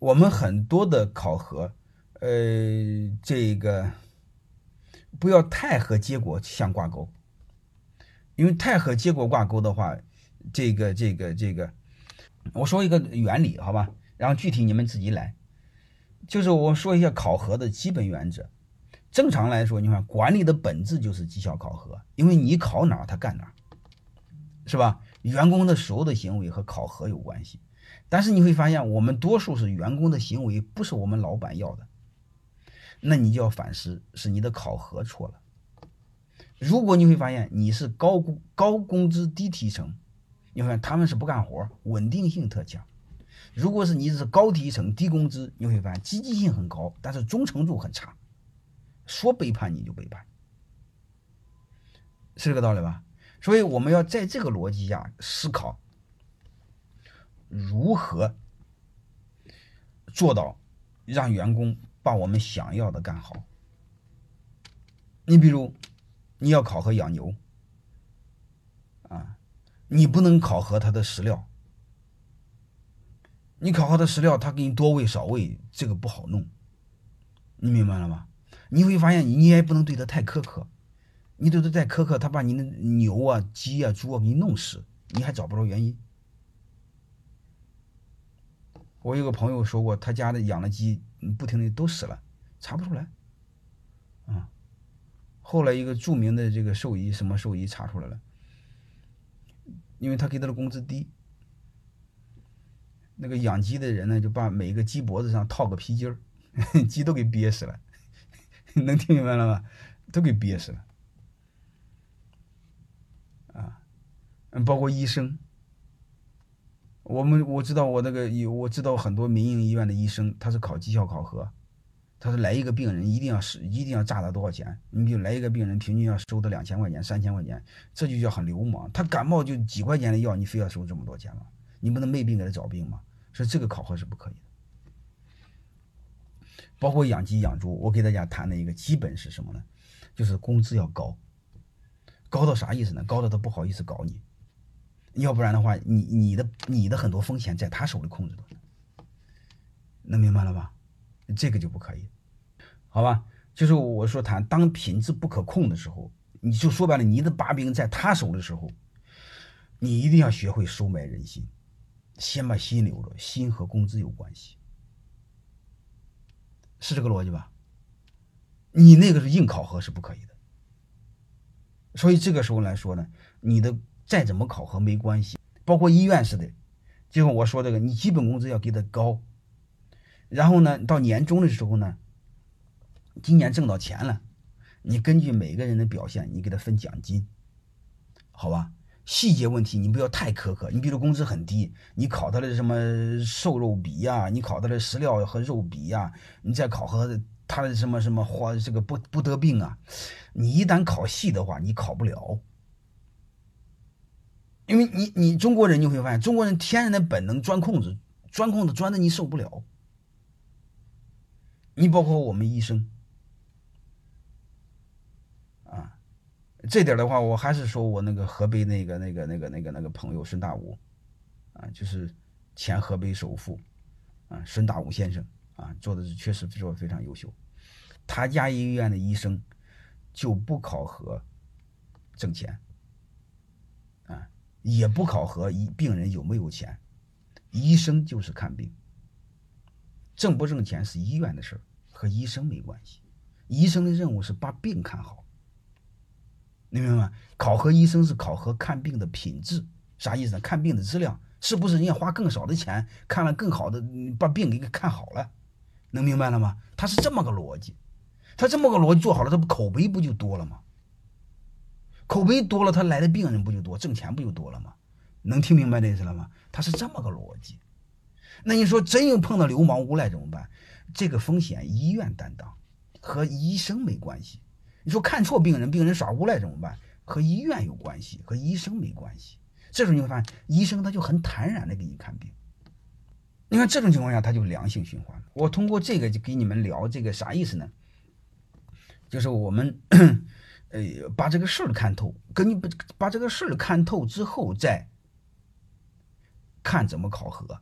我们很多的考核，呃，这个不要太和结果相挂钩，因为太和结果挂钩的话，这个这个这个，我说一个原理，好吧，然后具体你们自己来。就是我说一下考核的基本原则。正常来说，你看管理的本质就是绩效考核，因为你考哪他干哪，是吧？员工的所有的行为和考核有关系。但是你会发现，我们多数是员工的行为不是我们老板要的，那你就要反思，是你的考核错了。如果你会发现你是高工高工资低提成，你会发现他们是不干活，稳定性特强。如果是你是高提成低工资，你会发现积极性很高，但是忠诚度很差。说背叛你就背叛，是这个道理吧？所以我们要在这个逻辑下思考，如何做到让员工把我们想要的干好。你比如你要考核养牛啊，你不能考核他的饲料。你考核的饲料，他给你多喂少喂，这个不好弄，你明白了吗？你会发现，你也不能对他太苛刻，你对他太苛刻，他把你的牛啊、鸡啊、猪啊给你弄死，你还找不着原因。我有个朋友说过，他家的养的鸡不停的都死了，查不出来，啊，后来一个著名的这个兽医，什么兽医查出来了，因为他给他的工资低。那个养鸡的人呢，就把每个鸡脖子上套个皮筋儿，鸡都给憋死了，能听明白了吗？都给憋死了。啊，嗯，包括医生，我们我知道我那个有我知道很多民营医院的医生，他是考绩效考核，他是来一个病人一定要是一定要榨他多少钱？你比如来一个病人平均要收他两千块钱、三千块钱，这就叫很流氓。他感冒就几块钱的药，你非要收这么多钱吗？你不能没病给他找病吗？所以这个考核是不可以的，包括养鸡养猪，我给大家谈的一个基本是什么呢？就是工资要高，高到啥意思呢？高到他不好意思搞你，要不然的话，你你的你的很多风险在他手里控制着，能明白了吧？这个就不可以，好吧？就是我说谈，当品质不可控的时候，你就说白了，你的把柄在他手的时候，你一定要学会收买人心。先把心留着，心和工资有关系，是这个逻辑吧？你那个是硬考核是不可以的，所以这个时候来说呢，你的再怎么考核没关系，包括医院似的，就像我说这个，你基本工资要给他高，然后呢，到年终的时候呢，今年挣到钱了，你根据每个人的表现，你给他分奖金，好吧？细节问题你不要太苛刻，你比如工资很低，你考他的什么瘦肉比呀，你考他的食料和肉比呀，你再考核他的什么什么花这个不不得病啊，你一旦考细的话，你考不了，因为你你中国人你会发现，中国人天然的本能钻空子，钻空子钻的你受不了，你包括我们医生啊。这点的话，我还是说我那个河北那个那个那个那个那个朋友孙大武，啊，就是前河北首富，啊，孙大武先生啊，做的是确实做的非常优秀。他家医院的医生就不考核挣钱，也不考核医病人有没有钱，医生就是看病，挣不挣钱是医院的事儿，和医生没关系。医生的任务是把病看好。你明白吗？考核医生是考核看病的品质，啥意思呢？看病的质量是不是人家花更少的钱看了更好的，把病给看好了？能明白了吗？他是这么个逻辑，他这么个逻辑做好了，他不口碑不就多了吗？口碑多了，他来的病人不就多，挣钱不就多了吗？能听明白这意思了吗？他是这么个逻辑。那你说真有碰到流氓无赖怎么办？这个风险医院担当，和医生没关系。你说看错病人，病人耍无赖怎么办？和医院有关系，和医生没关系。这时候你会发现，医生他就很坦然的给你看病。你看这种情况下，他就良性循环。我通过这个就给你们聊这个啥意思呢？就是我们呃把这个事儿看透，跟你把把这个事儿看透之后，再看怎么考核。